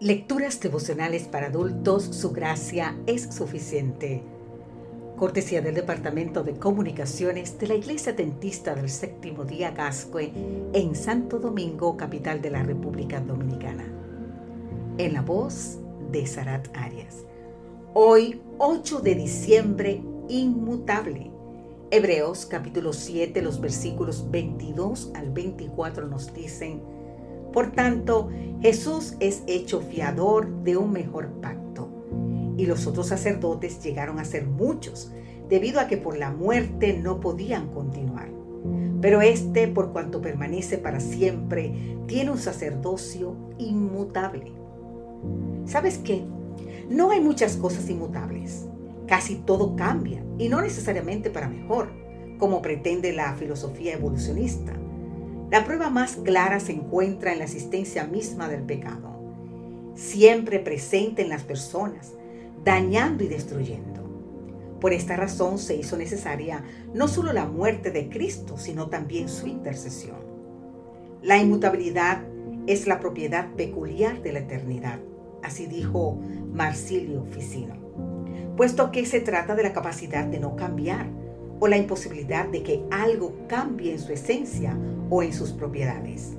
Lecturas devocionales para adultos, su gracia es suficiente. Cortesía del Departamento de Comunicaciones de la Iglesia Dentista del Séptimo Día Gascue en Santo Domingo, capital de la República Dominicana. En la voz de Sarat Arias. Hoy, 8 de diciembre, inmutable. Hebreos capítulo 7, los versículos 22 al 24 nos dicen, por tanto, Jesús es hecho fiador de un mejor pacto. Y los otros sacerdotes llegaron a ser muchos, debido a que por la muerte no podían continuar. Pero este, por cuanto permanece para siempre, tiene un sacerdocio inmutable. ¿Sabes qué? No hay muchas cosas inmutables. Casi todo cambia, y no necesariamente para mejor, como pretende la filosofía evolucionista. La prueba más clara se encuentra en la existencia misma del pecado, siempre presente en las personas, dañando y destruyendo. Por esta razón se hizo necesaria no solo la muerte de Cristo, sino también su intercesión. La inmutabilidad es la propiedad peculiar de la eternidad, así dijo Marsilio Ficino, puesto que se trata de la capacidad de no cambiar o la imposibilidad de que algo cambie en su esencia o en sus propiedades.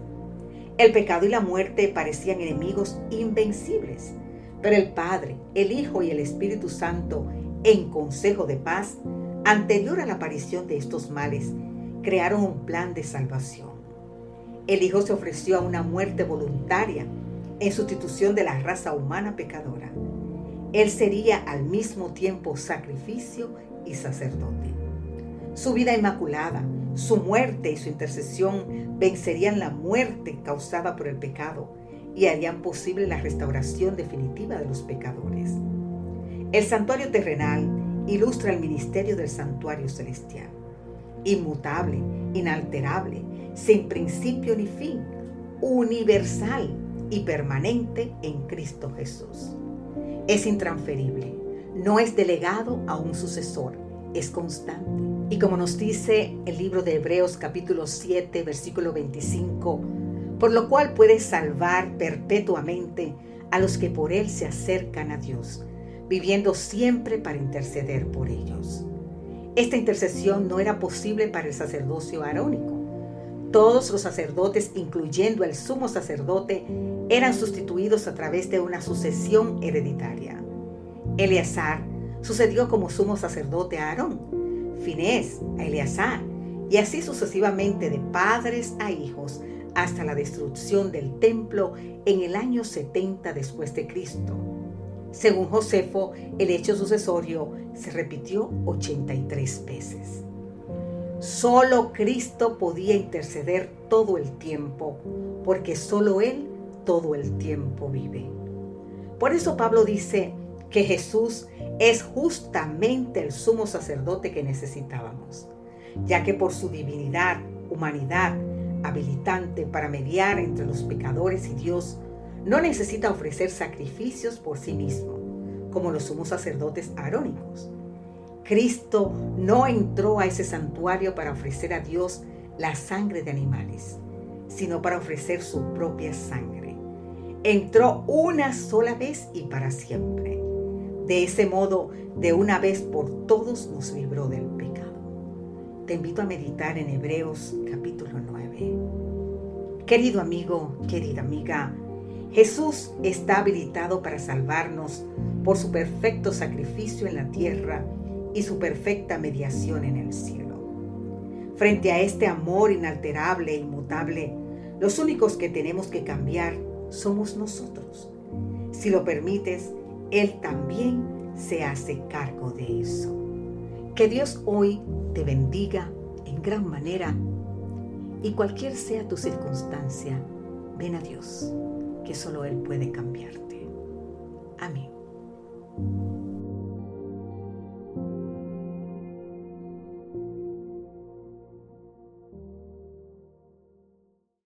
El pecado y la muerte parecían enemigos invencibles, pero el Padre, el Hijo y el Espíritu Santo, en consejo de paz, anterior a la aparición de estos males, crearon un plan de salvación. El Hijo se ofreció a una muerte voluntaria en sustitución de la raza humana pecadora. Él sería al mismo tiempo sacrificio y sacerdote. Su vida inmaculada, su muerte y su intercesión vencerían la muerte causada por el pecado y harían posible la restauración definitiva de los pecadores. El santuario terrenal ilustra el ministerio del santuario celestial, inmutable, inalterable, sin principio ni fin, universal y permanente en Cristo Jesús. Es intransferible, no es delegado a un sucesor, es constante y como nos dice el libro de Hebreos capítulo 7, versículo 25, por lo cual puede salvar perpetuamente a los que por él se acercan a Dios, viviendo siempre para interceder por ellos. Esta intercesión no era posible para el sacerdocio arónico. Todos los sacerdotes, incluyendo el sumo sacerdote, eran sustituidos a través de una sucesión hereditaria. Eleazar sucedió como sumo sacerdote a Aarón, Finés a Eleazar, y así sucesivamente de padres a hijos hasta la destrucción del templo en el año 70 después de Cristo. Según Josefo, el hecho sucesorio se repitió 83 veces. Solo Cristo podía interceder todo el tiempo, porque solo Él todo el tiempo vive. Por eso Pablo dice, que Jesús es justamente el sumo sacerdote que necesitábamos, ya que por su divinidad, humanidad, habilitante para mediar entre los pecadores y Dios, no necesita ofrecer sacrificios por sí mismo, como los sumos sacerdotes arónicos. Cristo no entró a ese santuario para ofrecer a Dios la sangre de animales, sino para ofrecer su propia sangre. Entró una sola vez y para siempre de ese modo, de una vez por todos nos libró del pecado. Te invito a meditar en Hebreos capítulo 9. Querido amigo, querida amiga, Jesús está habilitado para salvarnos por su perfecto sacrificio en la tierra y su perfecta mediación en el cielo. Frente a este amor inalterable e inmutable, los únicos que tenemos que cambiar somos nosotros. Si lo permites, él también se hace cargo de eso. Que Dios hoy te bendiga en gran manera y cualquier sea tu circunstancia, ven a Dios, que solo Él puede cambiarte. Amén.